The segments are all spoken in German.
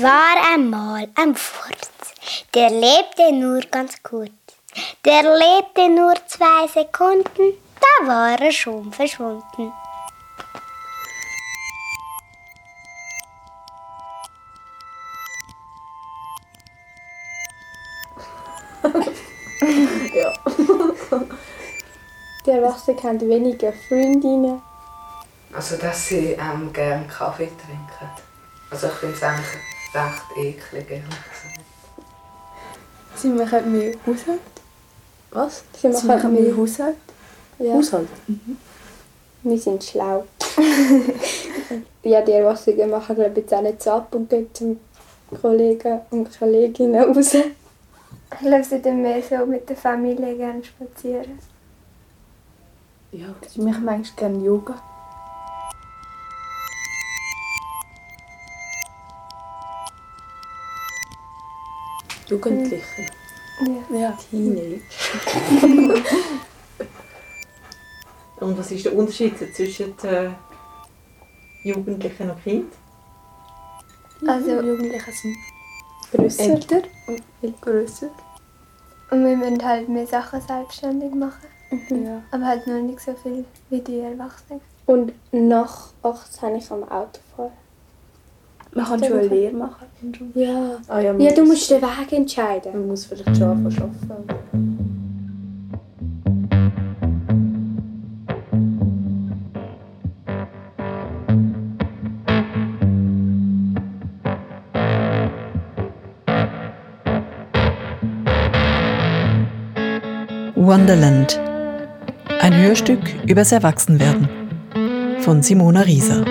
Es war einmal ein Furz, der lebte nur ganz kurz. Der lebte nur zwei Sekunden, da war er schon verschwunden. ja. Die Erwachsenen haben weniger Freundinnen. Also, dass sie ähm, gerne Kaffee trinken. Also, ich finde es eigentlich recht eklig, ehrlich gesagt. Sie machen mehr Haushalt. Was? Sie Sie machen, machen mehr Haushalt. Ja. Haushalt? Wir sind schlau. ja, die Erwachsenen machen glaube ich jetzt auch nicht so ab und gehen zum Kollegen und Kolleginnen raus. Ich glaube, sie dann mehr so mit der Familie gerne spazieren. Ja. Sie machen manchmal gerne Yoga. Jugendliche. Ja. Ja. Teenage. Und was ist der Unterschied zwischen äh, Jugendlichen und Kind? Also, Jugendliche sind grösser Älter. und viel grösser. und wir müssen halt mehr Sachen selbstständig machen. Ja. Aber halt noch nicht so viel wie die Erwachsenen. Und nach 18 habe ich am Auto fahren. Man kann schon eine Lehre machen. Ja. Ah, ja, Ja, du muss- musst den Weg entscheiden. Man muss vielleicht schon anfangen zu arbeiten. Wonderland. Ein Hörstück übers Erwachsenwerden von Simona Rieser.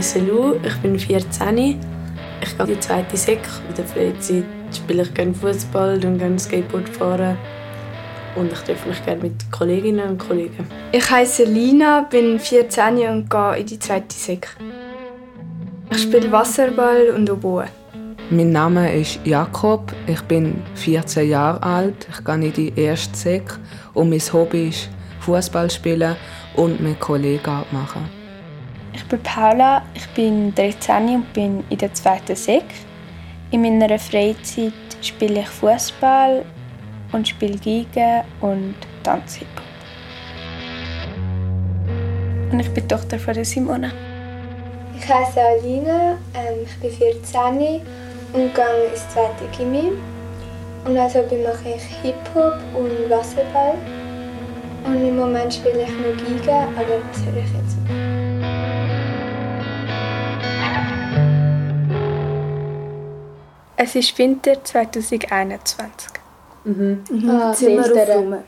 Heiße Lu, ich bin 14. Ich gehe in die zweite Sek. In der Freizeit spiele ich gerne Fußball und gerne Skateboard fahren. Und ich treffe mich gerne mit Kolleginnen und Kollegen. Ich heiße Lina, bin 14 und gehe in die zweite Sek. Ich spiele Wasserball und Oboe. Mein Name ist Jakob, ich bin 14 Jahre alt, ich gehe in die erste Sek und mein Hobby ist Fußball spielen und mit Kollegen abmachen. Ich bin Paula, ich bin 13 und bin in der zweiten Sek. In meiner Freizeit spiele ich Fußball und spiele Geige und tanze Hip-Hop. Und ich bin Tochter von der Simone. Ich heiße Alina, ähm, ich bin 14 und gehe ins zweite Gimmi. Und als Hobby mache ich Hip-Hop und Wasserball. Und im Moment spiele ich nur Geige, aber das höre ich Es ist Winter 2021. Mhm. Ah, Zimmer aufräumen.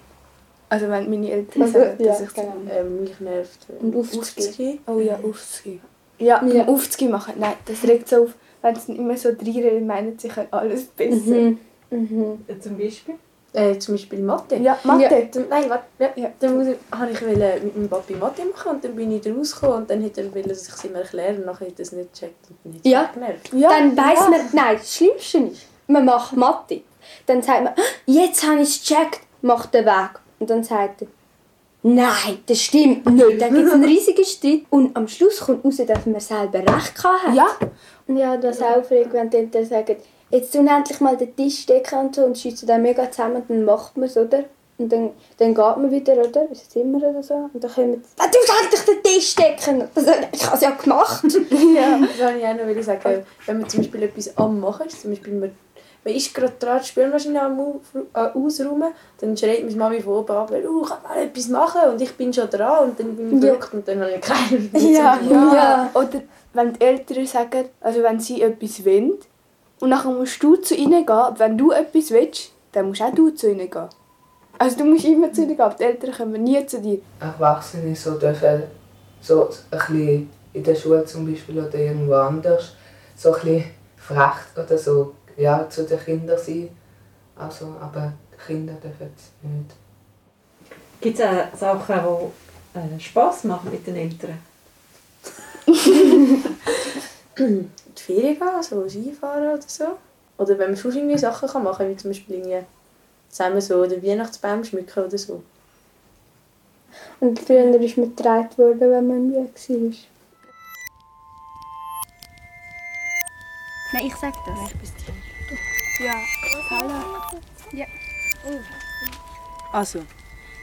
Also wenn meine Eltern Also, sagen, ja, dass ich genau. Ähm, mich nervt. Und aufzugehen. Oh ja, aufzugehen. Ja, Ja. ja. aufzugehen machen. Nein, das regt so auf. Wenn sie immer so reinreden, meinen sie können alles besser. Mhm. Mhm. Äh, Zum Beispiel? Äh, zum Beispiel Mathe. Ja, Mathe. Ja. Dann, nein, warte. Ja, ja. Dann muss ich, habe ich wollte mit meinem Papi Mathe machen und dann bin ich rausgekommen und dann hat er wollte, dass ich es ihm erkläre und nachher hat er es nicht gecheckt und nicht Ja. genervt. Ja, Dann weiss ja. man, nein, das Schlimmste ist, man macht Mathe. Dann sagt man, «Ah, jetzt habe ich es gecheckt, macht den Weg. Und dann sagt er, nein, das stimmt nicht. Dann gibt es einen riesigen Streit und am Schluss kommt raus, dass man selber recht hat. Ja. Und ja, das aufregt, wenn die Eltern sagen, jetzt tun endlich mal den Tisch decken und so und schießen dann mega zusammen und dann macht man es, oder? Und dann, dann geht man wieder, oder? Ins Zimmer oder so. Und dann kommen sie, «Ah, du endlich den Tisch decken. Und dann sage ich, ich habe es ja gemacht. Ja, das wollte ich auch noch wollte sagen. Wenn man zum Beispiel etwas am machen ist, zum Beispiel man, man ist gerade dran, die Spülmaschine am äh, ausräumen, dann schreit meine Mami von oben ab, «Uh, kann mal etwas machen?» und ich bin schon dran und dann bin ich Ja. und dann habe ich keine Ja, ja. Ja. Oder wenn die Eltern sagen, also wenn sie etwas wollen, und nachher musst du zu ihnen gehen, und wenn du etwas willst, dann musst auch du zu ihnen gehen. Also du musst immer zu ihnen gehen, die Eltern kommen nie zu dir. Erwachsene so dürfen so ein bisschen in der Schule zum Beispiel oder irgendwo anders so ein bisschen frech oder so ja, zu den Kindern sein. Also, aber die Kinder dürfen es nicht. Gibt es auch Sachen, die äh, Spass machen mit den Eltern? in die Ferien gehen, so Skifahren oder so. Oder wenn man schon irgendwie Sachen kann machen kann, wie zum Beispiel irgendwie zusammen so den Weihnachtsbaum schmücken oder so. Und früher ist man getragen worden, wenn man weg war. Nein, ich sag das. Ja, hallo. Ja. Also,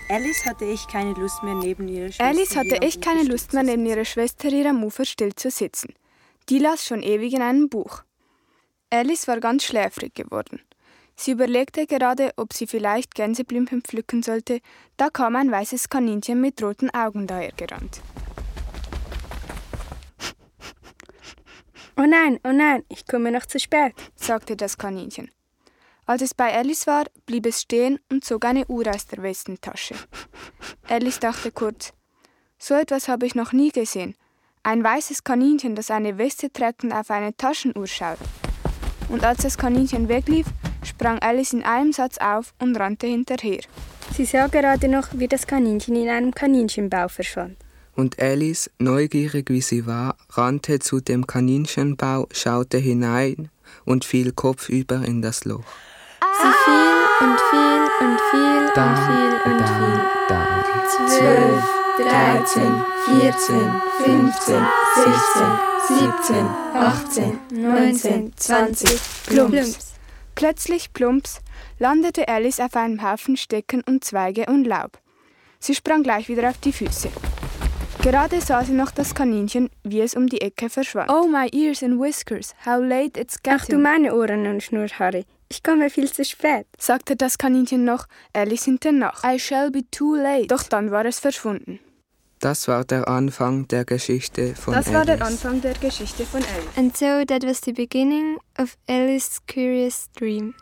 Alice hatte echt keine Lust mehr neben ihrer Schwester. Alice hatte echt keine Lust mehr, neben ihrer Schwester hier am Ufer still zu sitzen. Die las schon ewig in einem Buch. Alice war ganz schläfrig geworden. Sie überlegte gerade, ob sie vielleicht Gänseblümchen pflücken sollte, da kam ein weißes Kaninchen mit roten Augen dahergerannt. Oh nein, oh nein, ich komme noch zu spät, sagte das Kaninchen. Als es bei Alice war, blieb es stehen und zog eine Uhr aus der Westentasche. Alice dachte kurz, so etwas habe ich noch nie gesehen. Ein weißes Kaninchen, das eine Weste trägt und auf eine Taschenuhr schaut. Und als das Kaninchen weglief, sprang Alice in einem Satz auf und rannte hinterher. Sie sah gerade noch, wie das Kaninchen in einem Kaninchenbau verschwand. Und Alice, neugierig wie sie war, rannte zu dem Kaninchenbau, schaute hinein und fiel kopfüber in das Loch. Sie fiel und fiel und fiel Down, und fiel und down, fiel. down. Zwölf, dreizehn, vierzehn, fünfzehn, sechzehn, siebzehn, achtzehn, neunzehn, zwanzig. Plumps. Plötzlich plumps landete Alice auf einem Haufen Stecken und Zweige und Laub. Sie sprang gleich wieder auf die Füße. Gerade sah sie noch das Kaninchen, wie es um die Ecke verschwand. Oh, my ears and whiskers, how late it's getting. Ach du meine Ohren und Schnurrhaare. Ich komme viel zu spät. sagte das Kaninchen noch Alice hinter nach. I shall be too late. Doch dann war es verschwunden. Das war der Anfang der Geschichte von Das war der Alice. Anfang der Geschichte von Alice. And so that was the beginning of Alice's curious dream.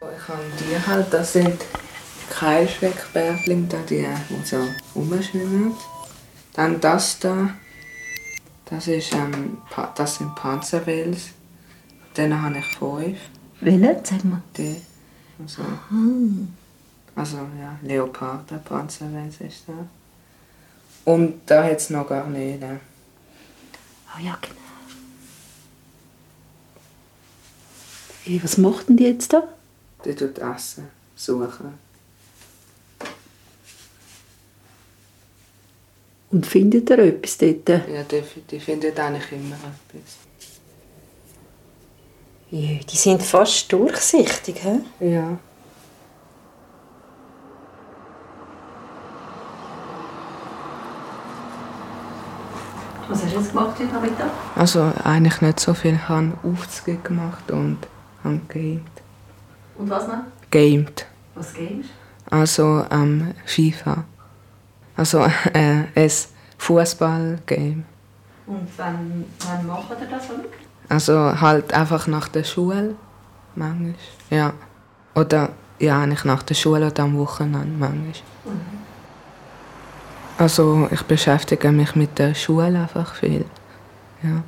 Ich habe die halt, das sind die, die so rumschwimmen. Dann das da, das, ist, ähm, das sind Panzerwels. Dann habe ich fünf. Welche? Sag mal. Die. Also, also ja, Leoparden, Panzerwels ist das. Und da hat es noch Garnelen. Ah ja, genau. Hey, was machten die jetzt da? Die tut Essen suchen. Und findet ihr etwas dort? Ja, die, die findet eigentlich immer etwas. Jö, die sind fast durchsichtig, hä? Ja. Was hast du jetzt gemacht heute Nachmittag? Also eigentlich nicht so viel. Ich habe Aufzüge gemacht und habe gamed. Und was noch? Gamed. Was games? Also ähm, FIFA. Also äh, ein Fußballgame. Und wann, wann macht ihr das, oder? Also halt einfach nach der Schule. Manchmal. Ja. Oder ja, eigentlich nach der Schule oder am Wochenende manchmal. Also ich beschäftige mich mit der Schule einfach viel. Ja.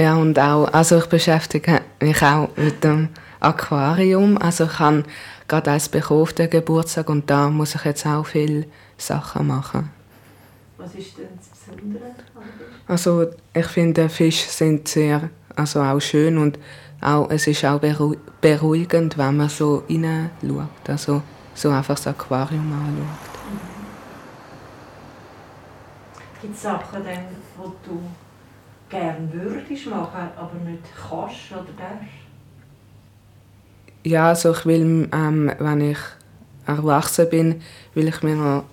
Ja, und auch, also ich beschäftige mich auch mit dem Aquarium. Also ich habe gerade eins bekommen auf den Geburtstag und da muss ich jetzt auch viele Sachen machen. Was ist denn das Besondere? Also ich finde, Fische sind sehr, also auch schön und auch, es ist auch beru beruhigend, wenn man so hineinschaut. Also so einfach das Aquarium anschaut. Gibt es Sachen, dann, die du gerne würdest machen, aber nicht kannst oder darfst? Ja, also ich will, ähm, wenn ich erwachsen bin, will ich mir noch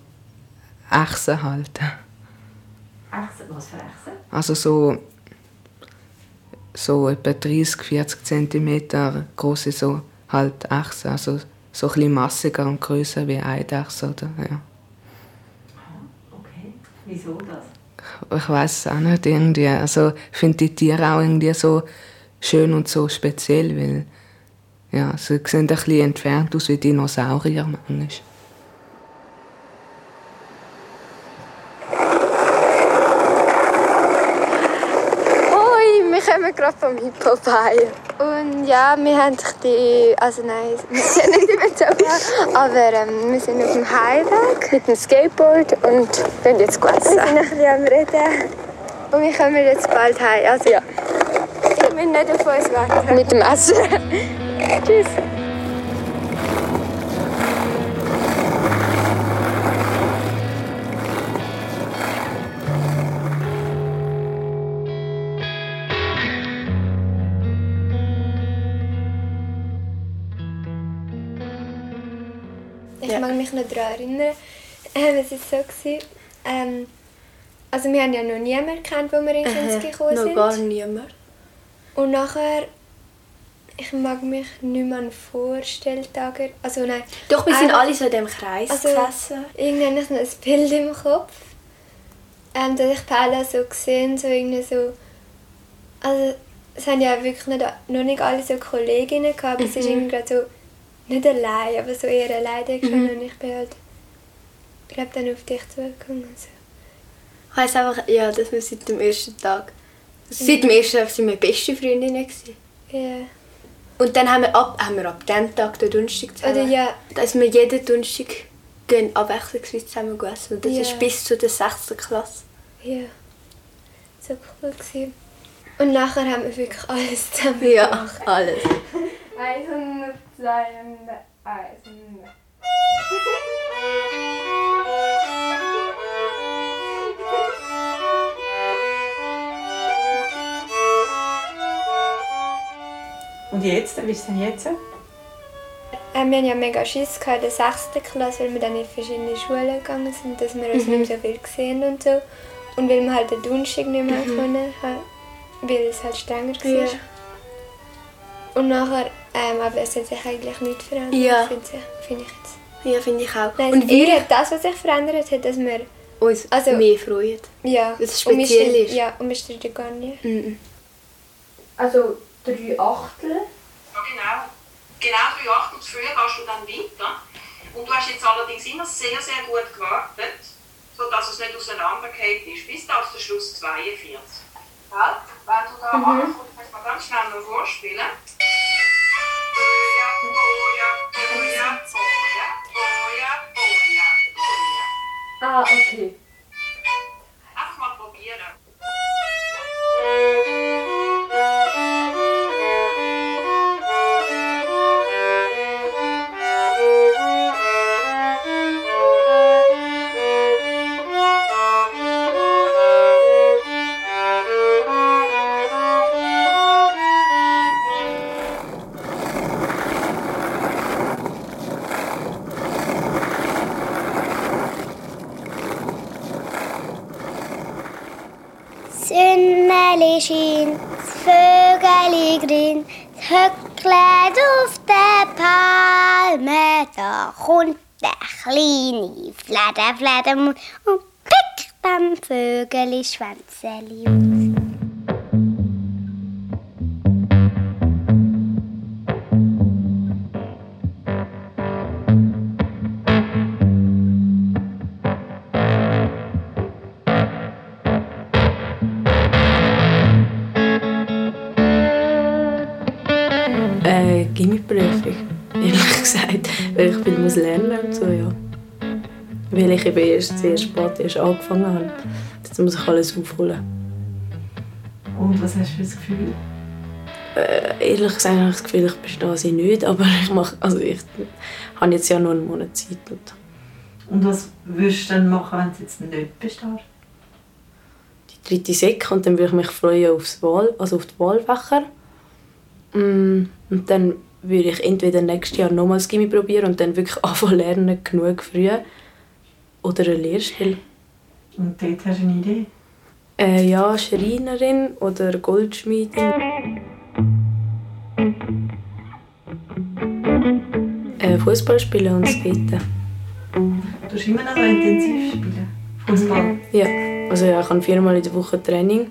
Echsen halten. Echsen? Was für Echsen? Also so, so etwa 30, 40 cm große so halt Echsen. Also so ein bisschen massiger und größer wie Eidechse. Oder, ja. Okay. Wieso das? Ich weiß es auch nicht irgendwie. Also ich finde die Tiere auch irgendwie so schön und so speziell, weil ja, sie sehen ein bisschen entfernt aus wie Dinosaurier manchmal. Kommen gerade vom Hip-Hop heim. Und ja, wir haben die, also nein, wir sind nicht über den Sofa, aber ähm, wir sind auf dem Heimweg mit dem Skateboard und gehen jetzt gut essen. Wir sind ein bisschen am Reden und wir kommen jetzt bald heim. Also ja. Wir müssen nicht auf uns warten. Mit dem Essen. Tschüss. Ich mag mich noch daran erinnern, ähm, es war so, gewesen, ähm, also wir haben ja noch niemanden kennt, als wir in Kinski gekommen noch sind. gar niemand. Und nachher, ich mag mich nicht mehr an Vorstelltage, also nein. Doch, wir sind einfach- alle so in diesem Kreis also, gesessen. Irgendwie habe ich noch ein Bild im Kopf, ähm, dass ich Paula so gesehen so irgendwie so, also es haben ja wirklich nicht, noch nicht alle so Kolleginnen gehabt, aber es ist Mhm. irgendwie gerade so, nicht allein, aber so eher gestanden Mhm. und ich bin halt, glaube dann auf dich zugekommen. Also. Ich weiss einfach, ja, dass wir seit dem ersten Tag, also seit dem ersten Tag sind wir beste Freundinnen. Ja. Und dann haben wir ab, haben wir ab dem Tag den Donnerstag zusammen. Oder ja. Dass wir jeden Donnerstag gehen abwechslungsweise zusammen essen. Und das Ja. ist bis zu der 6. Klasse. Ja, so cool gewesen. Und nachher haben wir wirklich alles zusammen Ja, gemacht. alles. 100, 200, 100. Und jetzt? Wie ist es denn jetzt? Äh, wir haben ja mega Schiss gehabt in der 6. Klasse, weil wir dann in verschiedene Schulen gegangen sind, dass wir uns Mhm. nicht mehr so viel gesehen und so. Und weil wir halt den Donnerstag nicht mehr Mhm. können, weil es halt strenger war. Ja. Und nachher, ähm, aber es hat sich eigentlich nichts verändert, Ja. finde ich, finde ich jetzt. Ja, finde ich auch. Nein, und und wir das, was sich verändert hat, dass wir uns also- mehr freuen. Ja. Dass es und wir speziell streiten- ist. Ja, und wir streiten gar nicht. Mhm. Also drei Achtel. Ja, genau. Genau drei Achtel früher gehst du dann weiter. Und du hast jetzt allerdings immer sehr, sehr gut gewartet, sodass es nicht auseinandergefallen ist, bis auf den Schluss 42. Ja, wenn du da Mhm. ankommst, kannst du mal ganz schnell noch vorspielen. Ah, okay. Höcklet auf der Palme, da kommt der kleine Flatter, Flattermund und pickt am Vögeli Schwänzeli Weil ich eben erst sehr spät erst angefangen habe. Jetzt muss ich alles aufholen. Und was hast du für das Gefühl? Äh, ehrlich gesagt habe ich das Gefühl, ich bestehe sie nicht, aber ich, mache, also ich habe jetzt ja noch einen Monat Zeit. Und Und was würdest du dann machen, wenn du jetzt nicht bestehst? die dritte Sek und dann würde ich mich freuen aufs Wahl, also auf die Wahlfächer. Mm, Und dann würde ich entweder nächstes Jahr nochmals Gimmi probieren und dann wirklich anfangen lernen, genug früh. Oder eine Lehrstelle. Und dort hast du eine Idee? Äh, ja, Schreinerin oder Goldschmiedin. Äh, Fußball spielen und skaten. Du hast immer noch so intensiv spielen. Fußball. Ja, also ja, ich habe viermal in der Woche Training.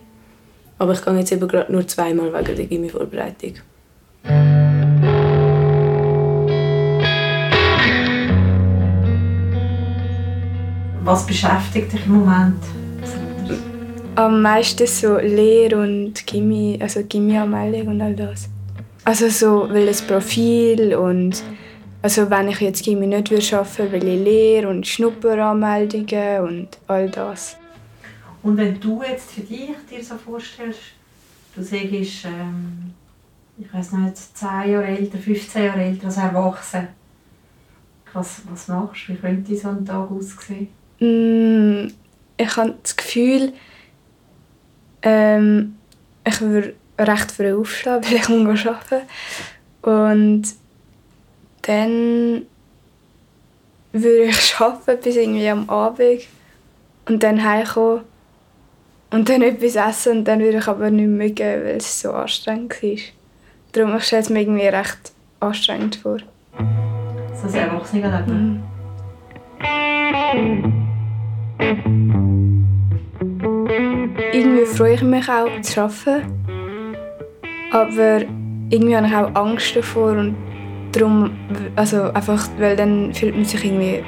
Aber ich gehe jetzt eben gerade nur zweimal wegen der Gimmi-Vorbereitung. Was beschäftigt dich im Moment? am meisten so Lehr- und Gimmi, also Gimmi-Anmeldung und all das. Also so, weil das Profil und also wenn ich jetzt Gimmi nicht würde arbeiten, will ich Lehr- und Schnupperanmeldungen und all das. Und wenn du jetzt für dich dir so vorstellst, du sagst, ähm, ich weiß nicht, 10 Jahre älter, 15 Jahre älter als erwachsen, was, was machst du? Wie könnte so ein Tag aussehen? Mm, ich habe das Gefühl, ähm, ich würde recht früh aufstehen, weil ich muss arbeiten Und dann würde ich arbeiten bis irgendwie am Abend und dann heimkommen und dann etwas essen und dann würde ich aber nicht mögen, weil es so anstrengend war. Darum ich stelle es mir irgendwie recht anstrengend vor. So ein Erwachsenenleben? Irgendwie freue ich mich auch zu arbeiten, aber irgendwie habe ich auch Angst davor und darum, also einfach, weil dann fühlt man sich irgendwie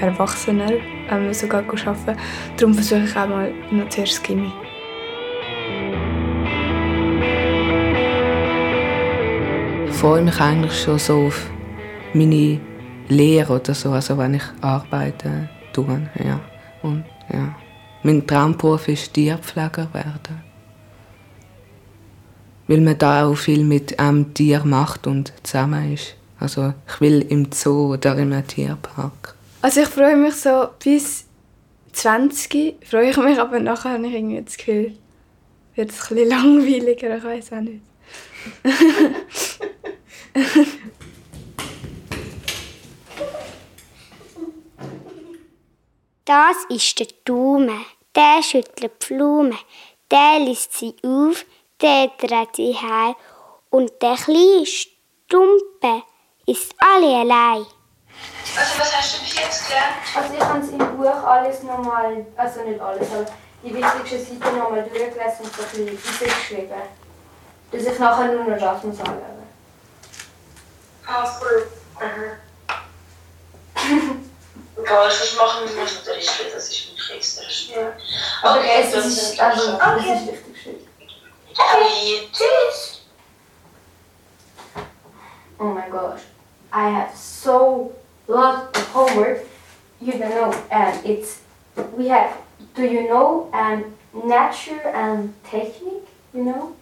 erwachsener, wenn man sogar arbeiten Darum versuche ich auch mal noch zuerst Gimmi. Ich freue mich eigentlich schon so auf meine Lehre oder so, also wenn ich arbeite tue, ja. Und, ja. Mein Traumberuf ist Tierpfleger werden. Weil man da auch viel mit einem Tier macht und zusammen ist. Also ich will im Zoo oder in einem Tierpark. Also ich freue mich so bis 20 freue ich mich, aber nachher habe ich irgendwie das Gefühl, wird es ein bisschen langweiliger, ich weiß auch nicht. Das ist der Daumen. Der schüttelt die Blume. Der liest sie auf, der dreht sie heim. Und der kleine Stumpe ist alle allein. Also was hast du bis jetzt gelernt? Also ich habe es im Buch alles nochmal, also nicht alles, aber die wichtigsten Seiten nochmal durchgelesen und so ein bisschen geschrieben. Dass ich nachher nur noch das muss anlernen. Ah, cool. Mhm. Egal, was machen wir muss natürlich schön, das ist wirklich extra schön. Ja. Aber Okay, es das ist, ist also, okay. es schön. Okay, tschüss. Oh my gosh, I have so lot of homework. You don't know, and it's we have. Do you know um, nature and technique? You know,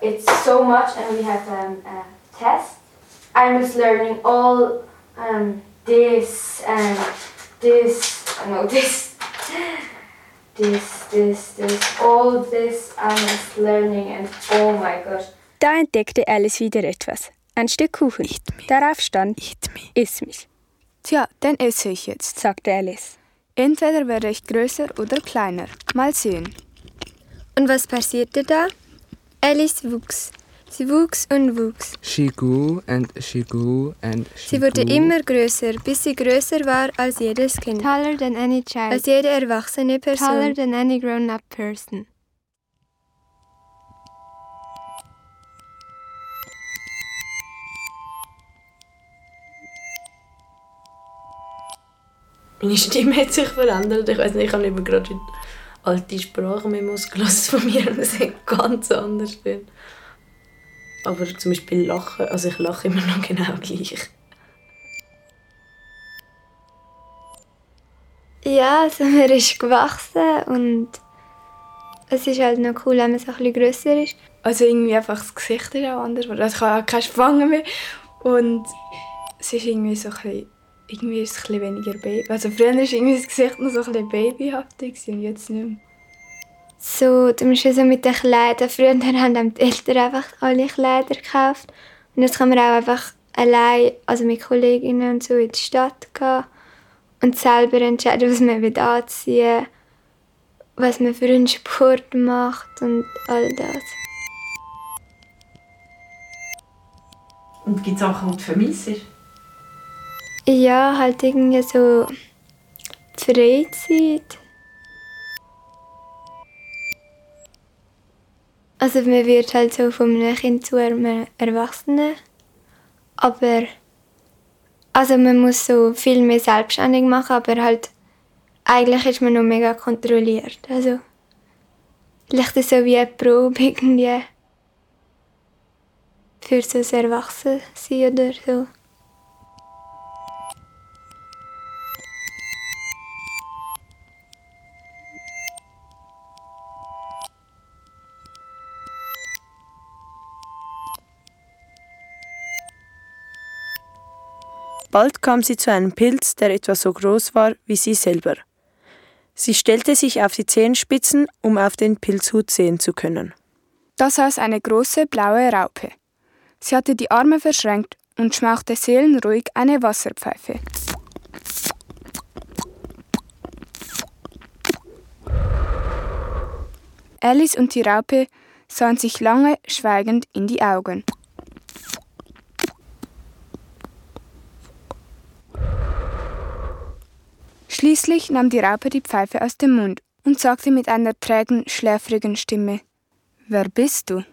it's so much, and we have um, a test. I was learning all um, this and this. No, this. This, this, this, all this was learning and oh my gosh. Da entdeckte Alice wieder etwas. Ein Stück Kuchen. Darauf stand Iss mich. Tja, dann esse ich jetzt, sagte Alice. Entweder werde ich größer oder kleiner. Mal sehen. Und was passierte da? Alice wuchs. Sie wuchs und wuchs. She grew and she grew and she Sie wurde grew. immer größer, bis sie größer war als jedes Kind. Taller than any child. Als jede erwachsene Person. Taller than any grown-up person. Meine Stimme hat sich verändert. Ich weiß nicht, ich habe eben gerade wieder alte Sprachmemos gelassen von mir und es hat ganz anders bin. Aber zum Beispiel Lachen, also ich lache immer noch genau gleich. Ja, also man ist gewachsen und es ist halt noch cool, wenn man so ein bisschen grösser ist. Also irgendwie einfach das Gesicht ist auch anders geworden. Also ich habe auch keine Spangen mehr. Und es ist irgendwie so ein bisschen, irgendwie ist es ein bisschen weniger Baby. Also früher war irgendwie das Gesicht noch so ein bisschen babyhaftig und jetzt nicht mehr. So, du musst ja so mit den Kleidern. Früher haben die Eltern einfach alle Kleider gekauft. Und jetzt kann man auch einfach allein, also mit Kolleginnen und so, in die Stadt gehen und selber entscheiden, was man will anziehen was man für einen Sport macht und all das. Und gibt es Sachen, die du vermisst? Ja, halt irgendwie so die Freizeit. Also man wird halt so von einem Kind zu einem Erwachsenen. Aber also man muss so viel mehr selbstständig machen, aber halt eigentlich ist man noch mega kontrolliert. Also Vielleicht so wie eine Probe irgendwie für so ein Erwachsensein oder so. Bald kam sie zu einem Pilz, der etwa so groß war wie sie selber. Sie stellte sich auf die Zehenspitzen, um auf den Pilzhut sehen zu können. Da saß eine große blaue Raupe. Sie hatte die Arme verschränkt und schmauchte seelenruhig eine Wasserpfeife. Alice und die Raupe sahen sich lange schweigend in die Augen. Schließlich nahm die Raupe die Pfeife aus dem Mund und sagte mit einer trägen, schläfrigen Stimme Wer bist du?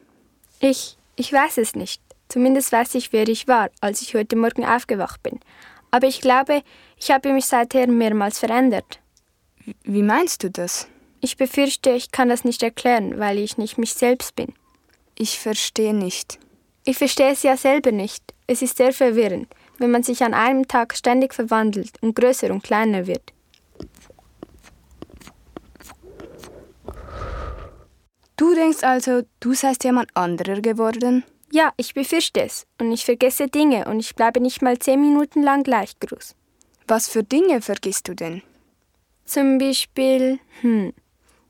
Ich, ich weiß es nicht. Zumindest weiß ich, wer ich war, als ich heute Morgen aufgewacht bin. Aber ich glaube, ich habe mich seither mehrmals verändert. Wie meinst du das? Ich befürchte, ich kann das nicht erklären, weil ich nicht mich selbst bin. Ich verstehe nicht. Ich verstehe es ja selber nicht. Es ist sehr verwirrend, wenn man sich an einem Tag ständig verwandelt und größer und kleiner wird. Du denkst also, du seist jemand anderer geworden? Ja, ich befürchte es. Und ich vergesse Dinge und ich bleibe nicht mal zehn Minuten lang gleich groß. Was für Dinge vergisst du denn? Zum Beispiel, hm,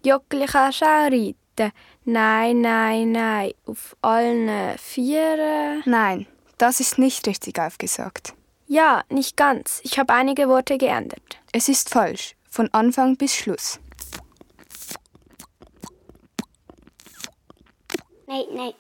Jockli kannst du auch reiten. Nein, nein, nein. Auf allen Vieren. Nein, das ist nicht richtig aufgesagt. Ja, nicht ganz. Ich habe einige Worte geändert. Es ist falsch. Von Anfang bis Schluss. Nein, nein.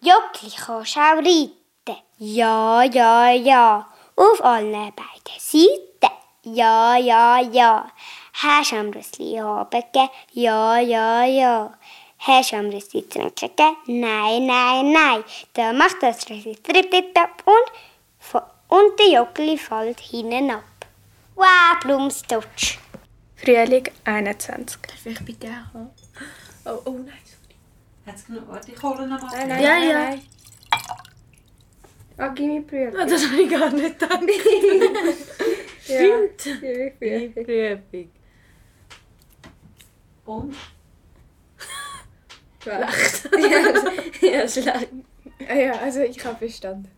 Jockli kannst auch reiten. Ja, ja, ja. Auf allen beiden Seiten. Ja, ja, ja. Hast du am Rüssli haben gegeben? Ja, ja, ja. Hast du am Rüssli trinken gegeben? Nein, nein, nein. Dann macht das tritt ab und, und der Jockli fällt hinten ab. Wow, Blumstutsch. Frühling 21. Darf ich bitte auch haben? Oh, oh nein, sorry. Hat's genug? Warte, ich hole noch mal. Nein, nein, Ja, nein, ja. nein. Ah, gib mir Brühe. Ah, das habe ich gar nicht gedacht. Stimmt. Ja, Prüfung. Und? Schlecht. ja, ja, schlecht. Ah Ja, also ich habe bestanden.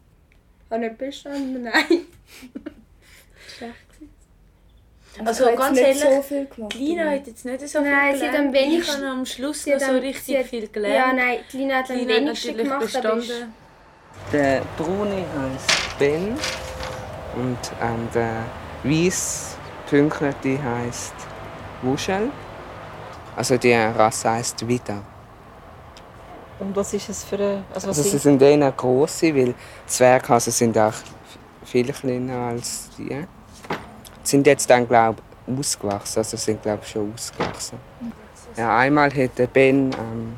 Habe nicht bestanden? Nein. Schlecht. Also Ich habe ganz ehrlich, so viel gemacht. Lina hat jetzt nicht so viel Nein, sie hat am gelernt. Ich wenigsten- habe am Schluss sie noch hat so richtig sie hat- viel gelernt. Ja, nein, die Lina hat am hat wenigsten gemacht, bestanden. Der braune heisst Ben und ähm, der weiß pünktliche heisst Wuschel. Also die Rasse heisst Vida. Und was ist es für eine... Also Also sie sind- eher grosse, weil Zwerghasen sind auch viel kleiner als die. Die sind jetzt dann glaube ich ausgewachsen, also sind glaube ich schon ausgewachsen. Ja, einmal hat der Ben ähm,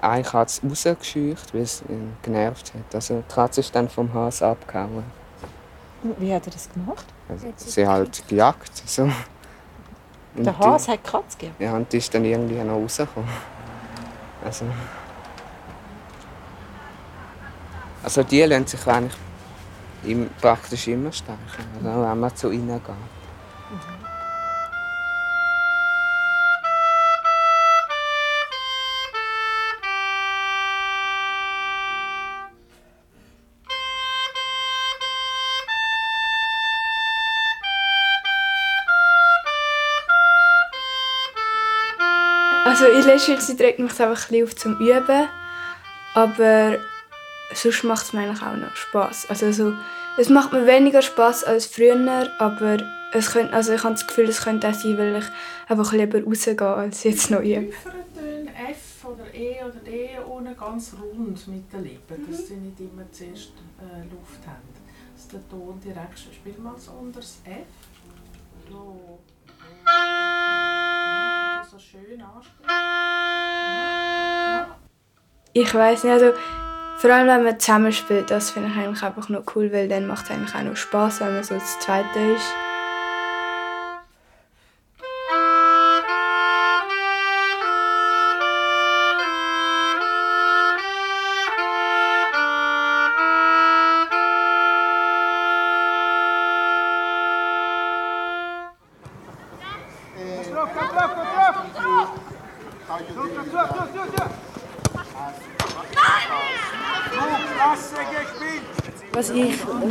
eine Katze rausgescheucht, weil es ihn genervt hat. Also die Katze ist dann vom Hase abgehauen. Wie hat er das gemacht? Also, sie halt gejagt. So. Der die- Hase hat Katz gegeben. Ja, und die ist dann irgendwie noch rausgekommen. Also, also die lassen sich eigentlich im, praktisch immer stechen, also wenn man zu ihnen geht. Also in letzter Zeit regt mich einfach ein auf zum Üben, aber sonst macht es mir eigentlich auch noch Spass. Also so, es macht mir weniger Spass als früher, aber es könnte, also ich habe das Gefühl, es könnte auch sein, weil ich einfach lieber rausgehe, als jetzt noch. Töne F oder E oder D ohne ganz rund mit den Lippen, dass sie nicht immer zuerst äh, Luft haben. Dass der Ton direkt spiel mal so unter das F. So. Ja, so schön anspielen. Ich weiß nicht, also vor allem wenn man zusammenspielt, das finde ich eigentlich einfach noch cool, weil dann macht es eigentlich auch noch Spass, wenn man so das Zweite ist.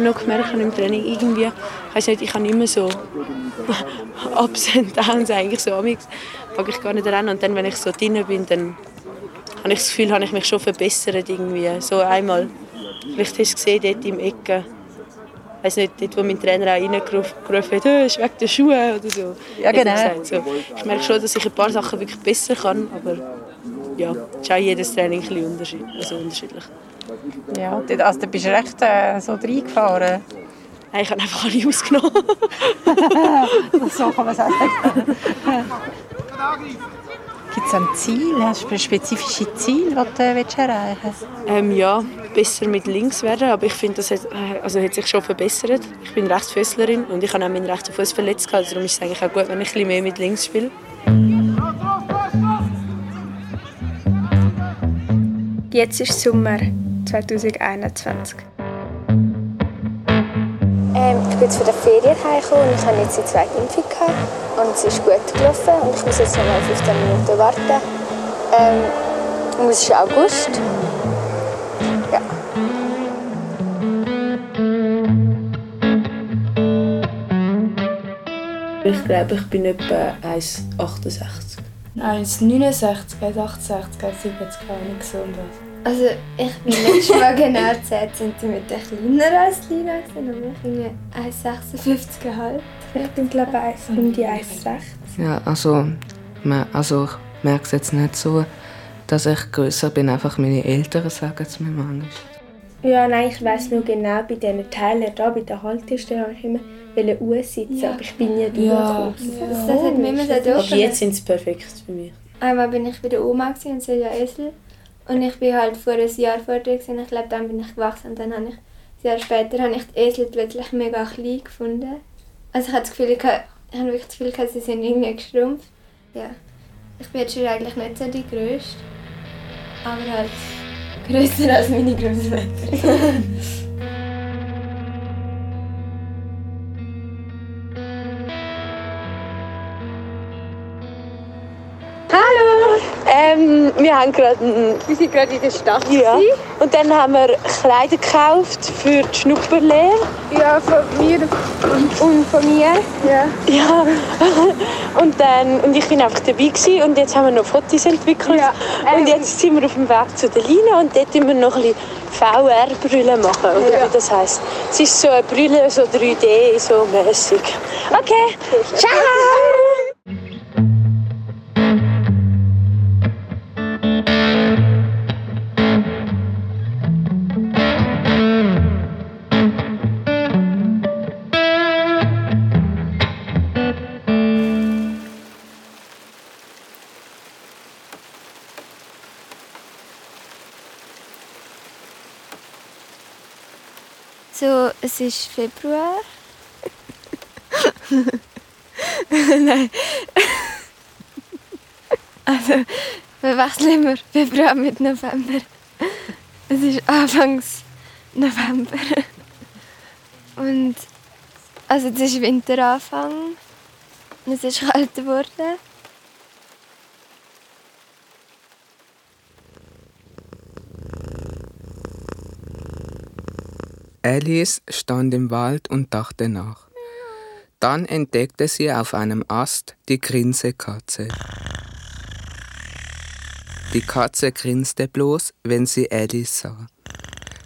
Noch gemerkt im Training, irgendwie, ich nicht, ich habe immer so Ups und Downs eigentlich so. Amix fange ich gar nicht an und dann, wenn ich so drin bin, dann habe ich das Gefühl, habe ich mich schon verbessert irgendwie. So einmal, vielleicht hast du es gesehen, dort im Ecke, ich weiß nicht, dort, wo mein Trainer auch reingerufen hat, «Hey, ist weg der Schuhe» oder so. Ja, genau. So, ich merke schon, dass ich ein paar Sachen wirklich besser kann, aber ja, es ist auch jedes Training ein bisschen unterschied- also unterschiedlich. Ja, also, du bist recht äh, so reingefahren. Nein, ich habe einfach alle ausgenommen. so kann man sagen. Gibt es ein Ziel? Hast du ein spezifisches Ziel, das du willst erreichen willst? Ähm, ja, besser mit links werden, aber ich finde, das hat, äh, also hat sich schon verbessert. Ich bin Rechtsfüßlerin und ich habe auch meinen rechten Fuß verletzt, gehabt, also darum ist es eigentlich auch gut, wenn ich ein bisschen mehr mit links spiele. Jetzt ist Sommer 2021. Ähm, ich bin jetzt von der Ferien heimgekommen und ich habe jetzt die zweite Impfung gehabt. Und es ist gut gelaufen und ich muss jetzt noch mal 15 Minuten warten. Ähm, und es ist August. Ja. Ich glaube, ich bin etwa 1,68. 1,69, 1,68, 1,70, keine Ahnung so und was. Also ich bin letztes Mal genau 10 cm kleiner als Lina, aber ich bin 1,56 halt. Ich bin glaube ich um die 1,60. Ja, also, man, also ich merke es jetzt nicht so, dass ich größer bin. Einfach meine Eltern sagen es mir manchmal. Ja, nein, ich weiss nur genau, bei diesen Teilen da, bei der Haltestelle, habe ich immer aussitzen, Ja. aber ich bin nie Ja. durchgekommen. Das, das hat mir immer so jetzt sind sie perfekt für mich. Einmal bin ich bei der Oma und sie ja Esel. Und ich bin halt vor einem Jahr vor dir. Ich glaube, dann bin ich gewachsen und dann habe ich, ein Jahr später, habe ich die Esel plötzlich mega klein gefunden. Also ich habe das Gefühl, ich habe wirklich das Gefühl, sie sind irgendwie geschrumpft. Ja. Ich bin jetzt schon eigentlich nicht so die Größte. Aber halt größer als meine Großmutter. Ähm, wir, haben gerade wir sind gerade in der Stadt. Ja. Und dann haben wir Kleider gekauft für die Schnupperlehre. Ja, von mir und, und von mir. Ja. Ja. Und, dann, und ich bin einfach dabei gewesen, und jetzt haben wir noch Fotos entwickelt. und jetzt sind wir auf dem Weg zu der Lina und dort müssen wir noch ein bisschen VR-Brille machen, oder Ja. wie das heisst. Es ist so eine Brille, so 3D, so mäßig. Okay, ciao! Es ist Februar. Nein. Also, wir Februar mit November. Es ist Anfangs November. Und also es ist Winteranfang. Es ist kalt geworden. Alice stand im Wald und dachte nach. Dann entdeckte sie auf einem Ast die Grinsekatze. Die Katze grinste bloß, wenn sie Alice sah.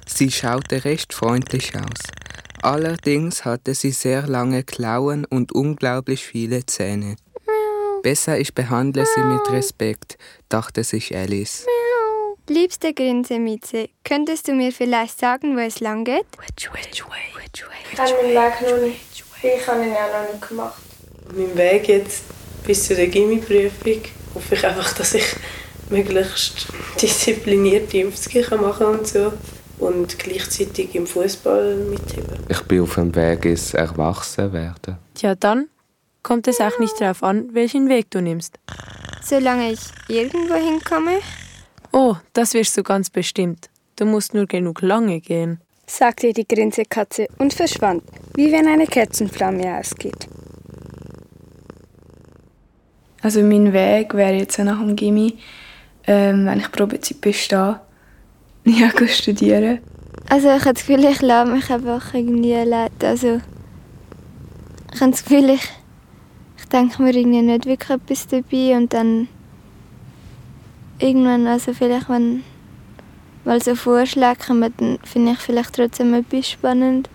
Sie schaute recht freundlich aus. Allerdings hatte sie sehr lange Klauen und unglaublich viele Zähne. Besser ich behandle sie mit Respekt, dachte sich Alice. Liebste Grinsemieze, könntest du mir vielleicht sagen, wo es lang geht? Ich habe meinen Weg noch nicht. Ich habe ihn ja noch nicht gemacht. Mein Weg jetzt bis zu der Gimmi-Prüfung hoffe ich einfach, dass ich möglichst disziplinierte Impfungen machen kann und so. Und gleichzeitig im Fußball mitheben. Ich bin auf dem Weg ins Erwachsenwerden. Tja, dann kommt es auch nicht darauf an, welchen Weg du nimmst. Solange ich irgendwo hinkomme, Oh, das wirst du ganz bestimmt. Du musst nur genug lange gehen. sagte die Grinsekatze und verschwand, wie wenn eine Kerzenflamme ausgeht. Also mein Weg wäre jetzt nach dem Gimmi, ähm, wenn ich Probezeit bestehe, ja, studieren. Also ich habe das Gefühl, ich lasse mich einfach irgendwie leiten. Also ich habe das Gefühl, ich, ich denke mir irgendwie nicht wirklich etwas dabei und dann irgendwann, also vielleicht wenn weil so Vorschläge kommen, dann finde ich vielleicht trotzdem etwas spannend.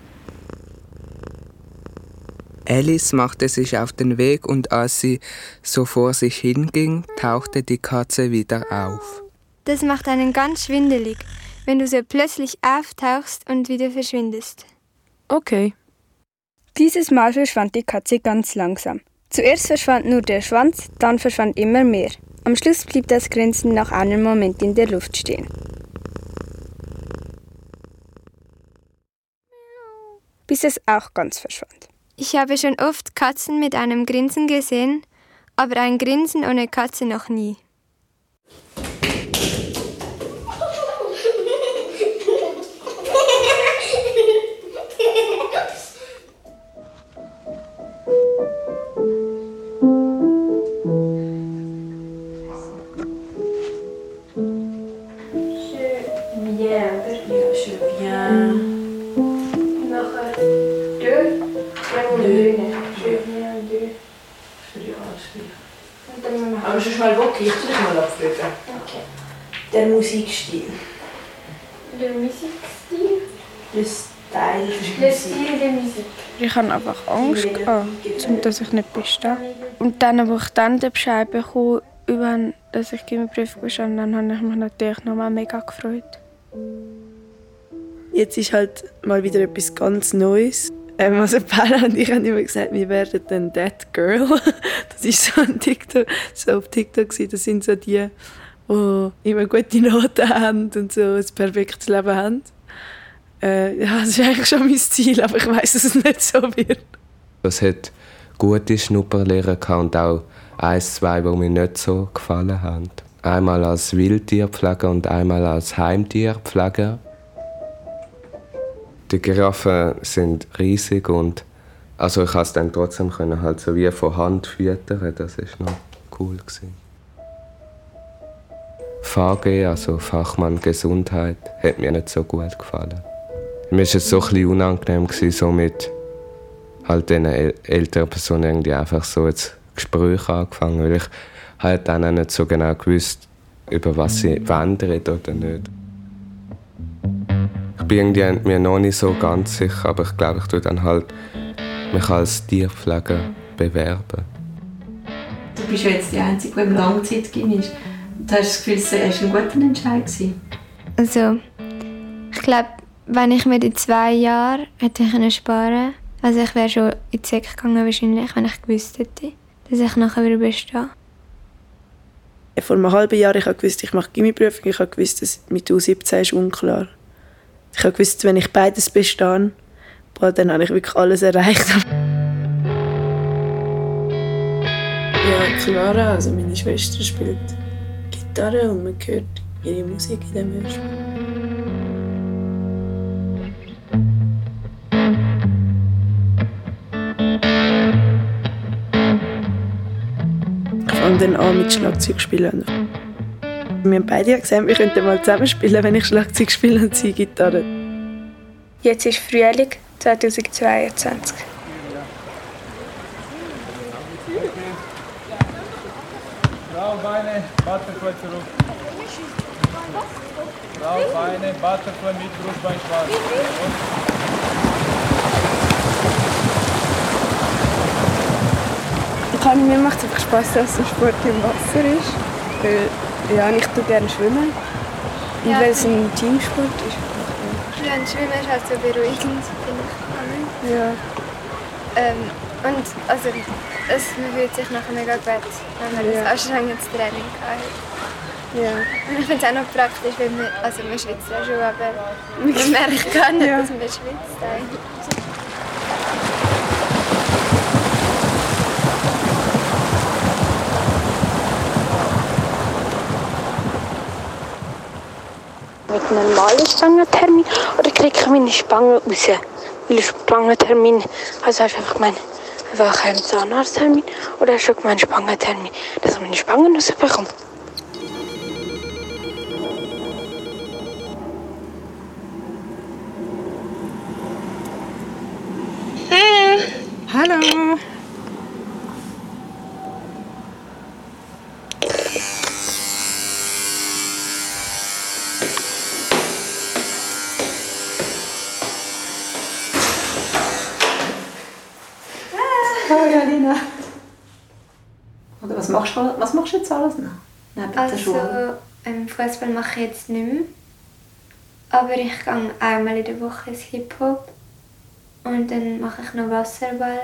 Alice machte sich auf den Weg und als sie so vor sich hinging, tauchte die Katze wieder auf. Das macht einen ganz schwindelig, wenn du so plötzlich auftauchst und wieder verschwindest. Okay. Dieses Mal verschwand die Katze ganz langsam. Zuerst verschwand nur der Schwanz, dann verschwand immer mehr. Am Schluss blieb das Grinsen nach einem Moment in der Luft stehen. Bis es auch ganz verschwand. Ich habe schon oft Katzen mit einem Grinsen gesehen, aber ein Grinsen ohne Katze noch nie. Gehabt, um dass ich nicht bestehe. Und dann, als ich dann den Bescheid bekam, über, dass ich Gimmiprüfung bestanden habe, habe ich mich natürlich nochmal mega gefreut. Jetzt ist halt mal wieder etwas ganz Neues. Ähm, also Paula und ich haben immer gesagt, wir werden dann That Girl. Das ist so ein TikTok, so auf TikTok. Das sind so die, die immer gute Noten haben und so ein perfektes Leben haben. Äh, ja, das ist eigentlich schon mein Ziel, aber ich weiß, dass es nicht so wird. Es hat gute Schnupperlehrer und auch ein, zwei, die mir nicht so gefallen haben. Einmal als Wildtierpfleger und einmal als Heimtierpfleger. Die Giraffen sind riesig und also ich konnte es dann trotzdem können, halt so wie von Hand füttern. Das ist noch cool gewesen. VG, also Fachmann Gesundheit, hat mir nicht so gut gefallen. Mir war es so ein bisschen unangenehm, so mit halt den älteren Personen irgendwie einfach so jetzt Gespräche angefangen, weil ich halt dann auch nicht so genau gewusst, über was sie reden oder nicht. Ich bin irgendwie mir noch nicht so ganz sicher, aber ich glaube, ich tue dann halt mich als Tierpfleger bewerben. Du bist ja jetzt die Einzige, die im Langzeitgym ist. Du hast das Gefühl, es war ein guter Entscheid. Gewesen. Also, ich glaube, wenn ich mir die zwei Jahre hätte ich sparen also ich wäre schon in die Säcke gegangen wahrscheinlich, wenn ich gewusst hätte, dass ich nachher wieder bestehe. Vor einem halben Jahr ich gewusst, ich mache Gimmiprüfung. Ich gewusst, dass mit U17 ist unklar. Ich gewusst, wenn ich beides bestehe, boah, dann habe ich wirklich alles erreicht. ja, klar, also meine Schwester spielt Gitarre und man hört ihre Musik in dem Hörspiel. Fange dann an mit Schlagzeug spielen. Wir haben beide gesagt, wir könnten mal zusammen spielen, wenn ich Schlagzeug spiele und sie Gitarre. Jetzt ist Frühling 2022. Bravo Beine, Butterfly zurück. Bravo Beine, Butterfly mit Brustbein schwarz. Ich kann, mir macht es einfach Spaß, dass der Sport im Wasser ist. Weil, ja, ich tue gerne schwimmen. Und Ja. weil es ein Teamsport ist. Ja, und Schwimmen ist halt so beruhigend, finde ich. Ja. Ähm, und also, es man fühlt sich nachher mega gut, wenn man Ja. ein anstrengendes Training hat. Ja. Und ich finde es auch noch praktisch, weil man, also man schwitzt ja schon, aber man merkt gar nicht, Ja. dass man schwitzt. eigentlich. Mit einem normalen Stangentermin oder kriege ich meine Spange raus? Weil Spangentermin, also hast du einfach mein welchen Zahnarzttermin oder hast du gemeint Spangentermin, dass ich meine Spangen rausbekomme? Hallo. Hallo was machst du, was machst du jetzt alles noch? Neben der Also, Schule? ähm, Fußball mache ich jetzt nicht mehr. Aber ich gehe einmal in der Woche ins Hip-Hop. Und dann mache ich noch Wasserball.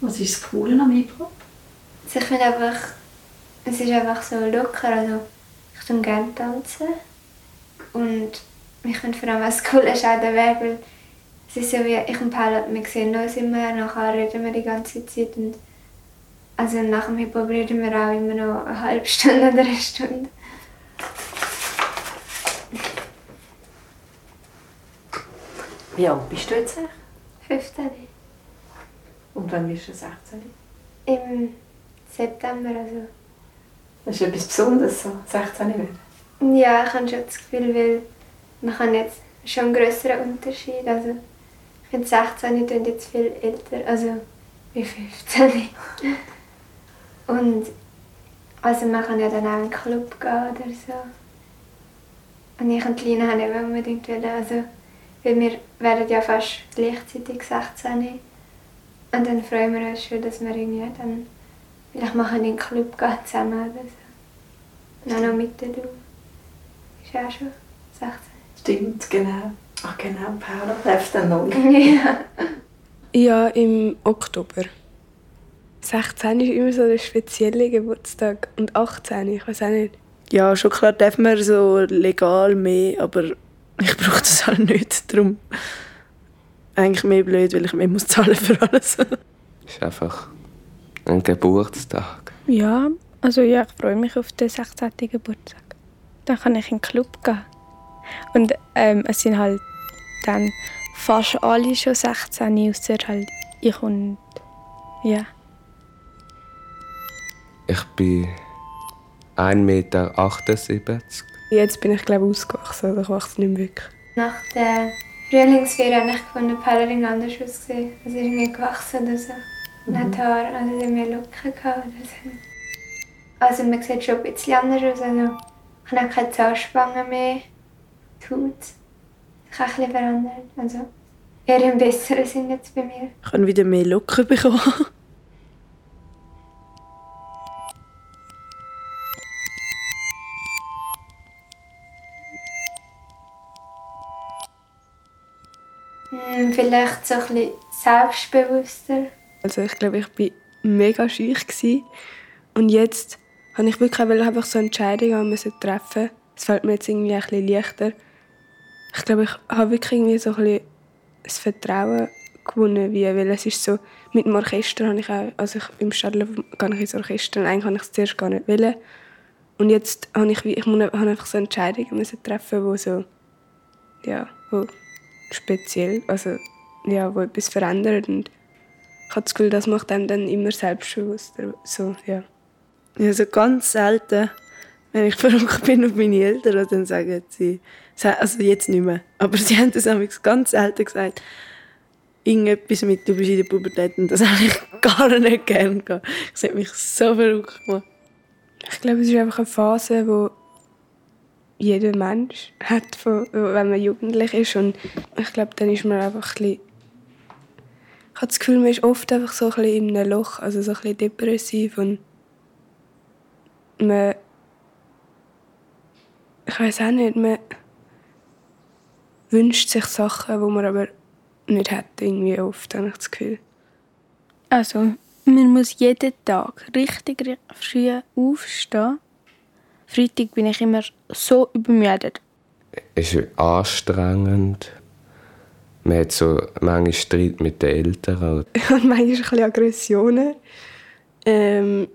Was ist das Coole am Hip-Hop? Also ich finde einfach, es ist einfach so locker. Also ich tue gerne tanzen. Und ich finde vor allem, was cool ist, auch der Weg, weil es ist so wie, ich und Paula, wir sehen uns immer, nachher reden wir die ganze Zeit. Und also nach dem Hip-Hop reden wir auch immer noch eine halbe Stunde oder eine Stunde. Wie alt bist du jetzt? eigentlich? 15. Und wann bist du 16? Im September, also. Das ist etwas Besonderes, so 16 werden. Ja, ich habe schon das Gefühl, weil man kann jetzt schon einen grösseren Unterschied. Also ich finde 16 tun jetzt viel älter, also wie 15. Und also man kann ja dann auch in den Club gehen oder so. Und ich und Lina haben eben unbedingt wollen, also weil wir werden ja fast gleichzeitig 16. Und dann freuen wir uns schon, dass wir irgendwie dann vielleicht machen in den Club gehen zusammen oder so. Und auch noch mit Du. Ist auch schon 16. Stimmt, genau. Ach genau, Paula trifft dann noch. ja. Ja, im Oktober. 16 ist immer so der spezielle Geburtstag und 18, ich weiß auch nicht. Ja, schon klar darf man so legal mehr, aber ich brauche das halt nicht. Darum eigentlich mehr blöd, weil ich mehr muss zahlen für alles. ist einfach ein Geburtstag. Ja, also ja, ich freue mich auf den 16. Geburtstag. Dann kann ich in den Club gehen. Und ähm, es sind halt dann fast alle schon 16, außer halt ich und ja. Ich bin 1,78 Meter. Jetzt bin ich glaube ich ausgewachsen, also ich wachse nicht mehr wirklich. Nach der Frühlingsferien habe ich gefunden, hat anders ausgesehen. Also irgendwie gewachsen oder so. Und hat Haare, also sie mehr Locken gehabt oder so. Also man sieht schon ein bisschen anders aus. Also ich habe auch keine Zahnspangen mehr. Die Haut sich ein bisschen verändert. Also eher im besseren Sinn jetzt bei mir. Ich habe wieder mehr Locken bekommen. Vielleicht so ein bisschen selbstbewusster. Also ich glaube, ich war mega schüch und jetzt habe ich wirklich einfach so Entscheidungen treffen. Es fällt mir jetzt irgendwie ein bisschen leichter. Ich glaube, ich habe wirklich irgendwie so ein das Vertrauen gewonnen, wie, weil es ist so, mit dem Orchester habe ich auch, also ich, im Stadler gehe ich ins Orchester und eigentlich habe ich es zuerst gar nicht wollen. Und jetzt habe ich, ich muss- habe einfach so Entscheidungen treffen, wo so, ja, wo speziell, also ja, wo etwas verändert und ich habe das Gefühl, das macht einem dann immer selbstbewusster, so, ja. Also ganz selten, wenn ich verrückt bin auf meine Eltern, dann sagen sie, also jetzt nicht mehr, aber sie haben das amigs ganz selten gesagt, irgendetwas mit, du bist in der Pubertät und das habe ich gar nicht gerne gehabt. Das hat mich so verrückt gemacht. Ich glaube, es ist einfach eine Phase, wo jeder Mensch hat, wenn man jugendlich ist. Und ich glaube, dann ist man einfach ein bisschen ich habe das Gefühl, man ist oft einfach so ein bisschen in einem Loch, also so ein bisschen depressiv und man ich weiß auch nicht, man wünscht sich Sachen, die man aber nicht hat, irgendwie oft, habe ich das Gefühl. Also, man muss jeden Tag richtig ri- früh aufstehen. Freitag bin ich immer so übermüdet. Es ist anstrengend. Man hat so manchmal Streit mit den Eltern. und manchmal ein bisschen Aggressionen. Ähm,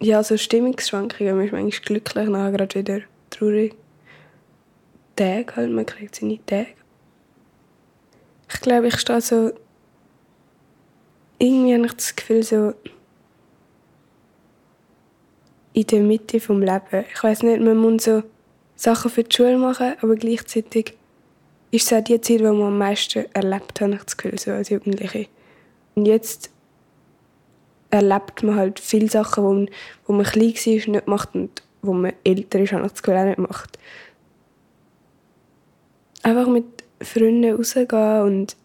ja, so Stimmungsschwankungen. Man ist manchmal glücklich, nachher gerade wieder traurig. Tage halt, man kriegt seine Tage. Ich glaube, ich stehe so irgendwie habe ich das Gefühl, so in der Mitte des Lebens. Ich weiß nicht, man muss so Sachen für die Schule machen, aber gleichzeitig ist es auch die Zeit, die man am meisten erlebt, habe ich Gefühl, so als Jugendliche. Und jetzt erlebt man halt viele Sachen, wo man, wo man klein war, nicht macht und wo man älter ist, habe ich das Gefühl, auch nicht macht. Einfach mit Freunden rausgehen und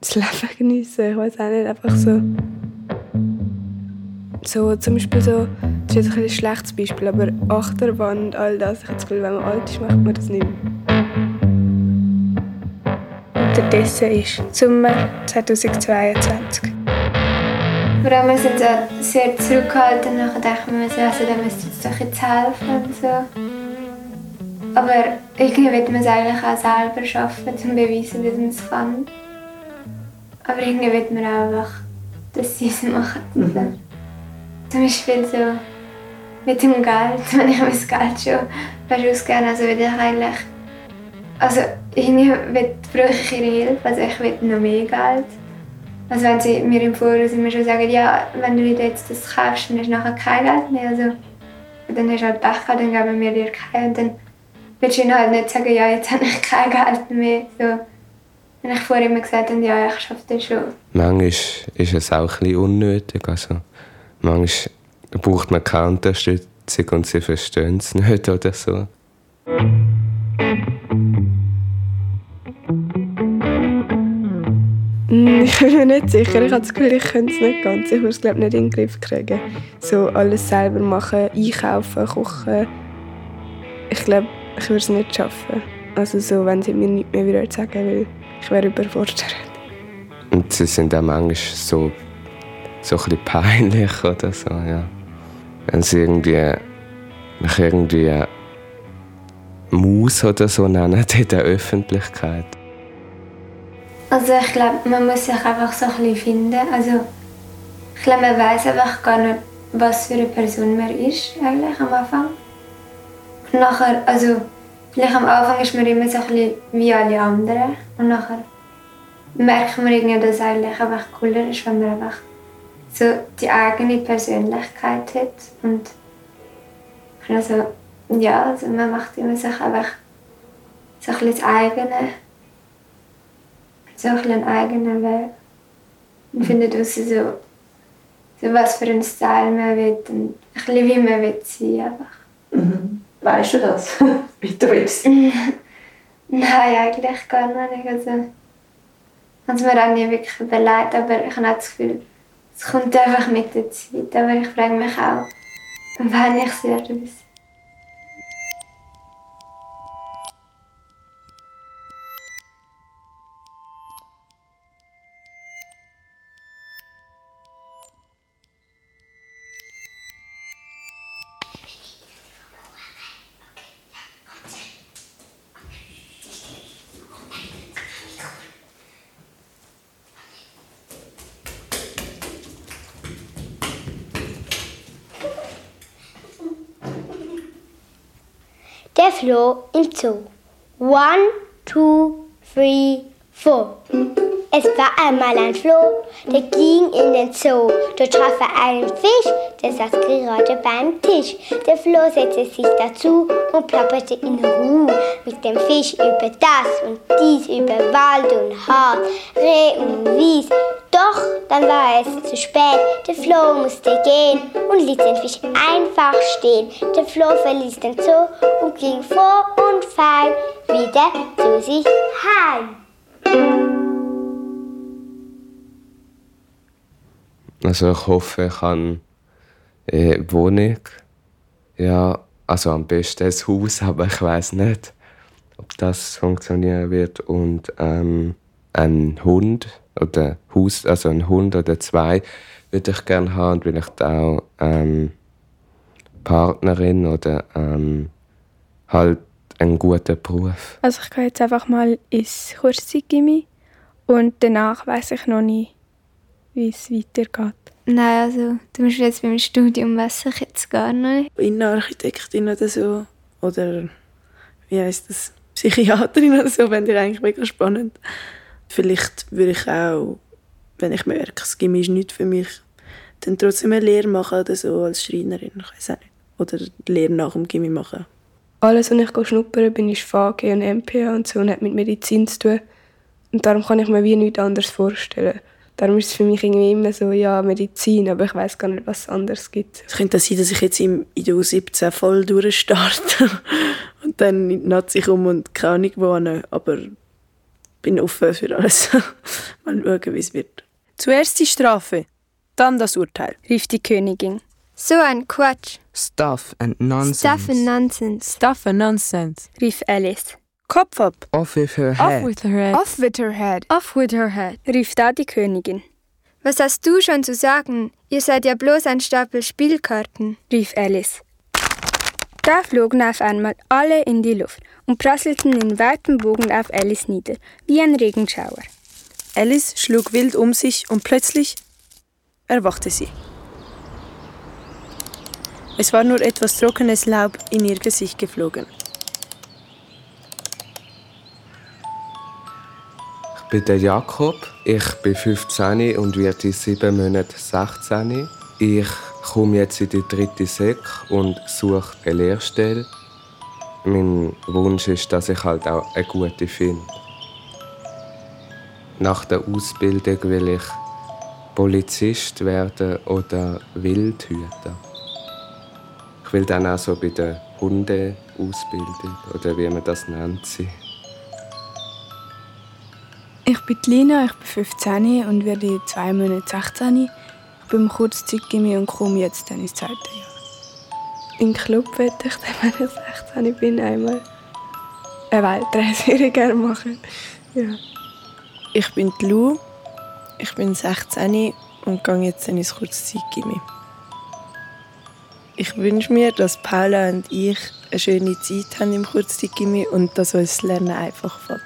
das Leben geniessen. Ich weiß auch nicht, einfach so. So, zum Beispiel so, das ist jetzt ein, ein schlechtes Beispiel, aber Achterbahn und all das, ich habe das Gefühl, wenn man alt ist, macht man das nicht mehr. Unterdessen ist Sommer 2022. Vor allem, wir sind so sehr zurückgehalten. Nachher denken wir so, also, da müsste jetzt doch jetzt helfen und so. Aber irgendwie wird man es eigentlich auch selber schaffen, um zu beweisen, dass man es kann. Aber irgendwie wird man auch einfach, dass sie es machen. Mhm. Zum Beispiel so mit dem Geld, wenn ich mein Geld schon ausgeben also will ich eigentlich, also irgendwie brauche ich ihre Hilfe, also ich will noch mehr Geld. Also wenn sie mir im Voraus immer schon sagen, ja, wenn du jetzt das kaufst, dann hast du nachher kein Geld mehr, also dann hast du halt Pech gehabt, dann geben wir dir kein und dann willst du ihnen halt nicht sagen, ja, jetzt habe ich kein Geld mehr. So. Wenn ich vorher immer gesagt habe, ja, ich schaffe das schon. Manchmal ist es auch ein bisschen unnötig. Also, manchmal braucht man keine Unterstützung und sie verstehen es nicht oder so. Hm, ich bin mir nicht sicher. Ich habe das Gefühl, ich könnte es nicht ganz. Ich würde es glaube nicht in den Griff kriegen. So alles selber machen, einkaufen, kochen. Ich glaube, ich würde es nicht schaffen. Also so, wenn sie mir nichts mehr wieder sagen weil ich wäre überfordert. Und sie sind auch manchmal so, so ein bisschen peinlich oder so, ja. Wenn sie irgendwie mich irgendwie Maus oder so nennen in der Öffentlichkeit. Also ich glaube, man muss sich einfach so ein bisschen finden. Also ich glaube, man weiß einfach gar nicht, was für eine Person man ist eigentlich am Anfang. Und nachher, also vielleicht am Anfang ist man immer so ein bisschen wie alle anderen und nachher merkt man irgendwie, dass es eigentlich einfach cooler ist, wenn man einfach so die eigene Persönlichkeit hat und also ja, also man macht immer sich einfach so ein bisschen das eigene so ein einen eigenen Weg. Und findet raus, so, so was für einen Style man will und ein bisschen wie man will sein einfach. Mhm. Weißt du das? wie du willst? Nein, eigentlich gar nicht. Also, habe es mir auch nie wirklich überlegt, aber ich habe das Gefühl, es kommt einfach mit der Zeit. Aber ich frage mich auch, wann ich es werde wissen. Floh im Zoo. One, two, three, four. Es war einmal ein Floh, der ging in den Zoo. Dort traf er einen Fisch, der saß gerade beim Tisch. Der Floh setzte sich dazu und plapperte in Ruhe mit dem Fisch über das und dies, über Wald und Hart, Reh und Wies. Dann war es zu spät, der Floh musste gehen und ließ den Fisch einfach stehen. Der Floh verließ den Zoo und ging vor und fein wieder zu sich heim. Also ich hoffe, ich habe eine Wohnung. Ja, also am besten ein Haus, aber ich weiß nicht, ob das funktionieren wird. Und ähm, ein Hund oder Haus, also ein Hund oder zwei würde ich gerne haben und vielleicht auch ähm, Partnerin oder ähm, halt einen guten Beruf. Also ich gehe jetzt einfach mal ins Kurszeitgymnasium und danach weiß ich noch nicht, wie es weitergeht. Nein, also zum Beispiel jetzt beim Studium weiß ich jetzt gar nicht. Innenarchitektin oder so. Oder wie heißt das? Psychiaterin oder so, fände ich eigentlich mega spannend. Vielleicht würde ich auch wenn ich merke, das Gimmi ist nicht für mich, dann trotzdem eine Lehre machen oder so als Schreinerin, ich weiß auch nicht. Oder die Lehre nach dem Gimmi machen. Alles, was ich schnuppern bin, ist VG und MPA und so und hat mit Medizin zu tun. Und darum kann ich mir wie nichts anderes vorstellen. Darum ist es für mich irgendwie immer so, ja, Medizin, aber ich weiß gar nicht, was es anderes gibt. Es könnte sein, dass ich jetzt im, in der U17 voll durchstarte und dann in die Nazi komme und keine Ahnung wohne, aber bin offen für alles. Mal schauen, wie es wird. Zuerst die Strafe, dann das Urteil, rief die Königin. So ein Quatsch. Stuff and nonsense. Stuff and nonsense. Stuff and nonsense, rief Alice. Kopf ab. Off with her Off head. with her head. Off with her head. Off with her head. rief da die Königin. Was hast du schon zu sagen? Ihr seid ja bloß ein Stapel Spielkarten. rief Alice. Da flogen auf einmal alle in die Luft und prasselten in weitem Bogen auf Alice nieder, wie ein Regenschauer. Alice schlug wild um sich und plötzlich erwachte sie. Es war nur etwas trockenes Laub in ihr Gesicht geflogen. Ich bin der Jakob, ich bin 15 und werde in sieben Monaten 16. Ich komme jetzt in die dritte Sek und suche eine Lehrstelle. Mein Wunsch ist, dass ich halt auch eine gute finde. Nach der Ausbildung will ich Polizist werden oder Wildhüter. Ich will dann auch so bei der Hundeausbildung oder wie man das nennt. Ich bin Lina, ich bin 15 und werde in zwei Monaten 16. Ich bin im Kurzzeitgymnasium und komme jetzt dann ins zweite Jahr. Im Club werde ich dann, wenn ich 16 bin, einmal eine Weltreise gerne machen. Ja. Ich bin die Lu, ich bin 16 und gehe jetzt dann ins Kurzzeitgymnasium. Ich wünsche mir, dass Paula und ich eine schöne Zeit haben im Kurzzeitgymnasium und dass uns das Lernen einfach fällt.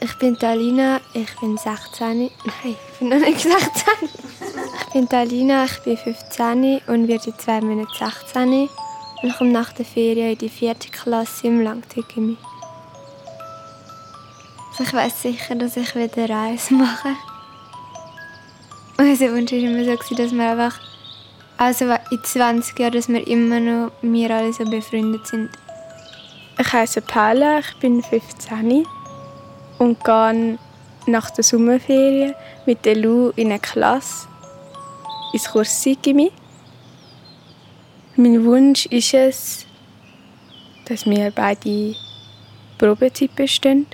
Ich bin Talina, ich bin 16. Nein, ich bin noch nicht 16. Ich bin Talina, ich bin 15 und werde in zwei Monaten 16. Und komme nach der Ferien in die vierte Klasse im Langzeitgymnasium. Also ich weiß sicher, dass ich wieder Reise mache. Unser Wunsch war immer so, dass wir einfach, also in 20 Jahren, dass wir immer noch, wir alle so befreundet sind. Ich heiße Paula, ich bin 15 und gehe nach der Sommerferien mit der Lu in eine Klasse ins Kurs Sigimi. Mein Wunsch ist es, dass wir beide Probezeit bestehen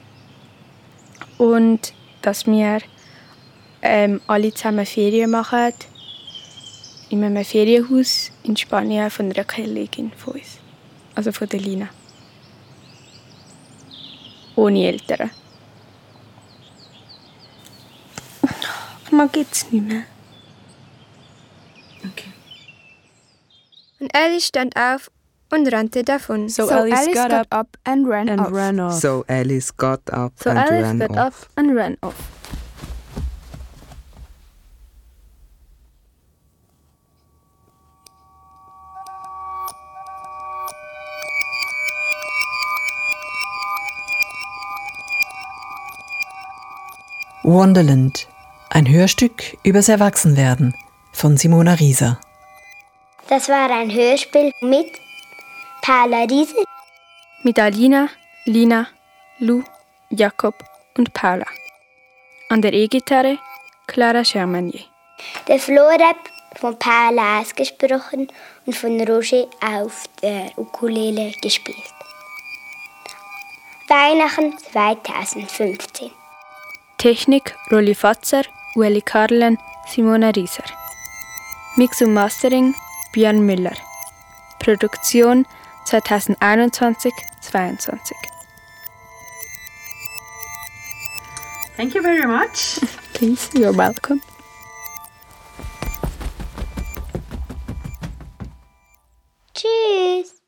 und dass wir ähm, alle zusammen Ferien machen in einem Ferienhaus in Spanien von einer Kollegin von uns, also von der Lina. Ohne Eltern. Ich mag jetzt nicht mehr. Und Alice stand auf und rannte davon. So, Alice, got, up, and ran and off. ran off. So Alice got up So and Alice ran got off. up and ran off. Wonderland. Ein Hörstück übers Erwachsenwerden von Simona Rieser. Das war ein Hörspiel mit Paula Riese, Mit Alina, Lina, Lu, Jakob und Paula. An der E-Gitarre Clara Germanier. der Florep von Paula ausgesprochen und von Roger auf der Ukulele gespielt. Weihnachten 2015. Technik Rolli Fatzer, Ueli Karlen, Simona Rieser. Mix und Mastering Björn Müller. Produktion 2021-22. Thank you very much. Please, you're welcome. Tschüss.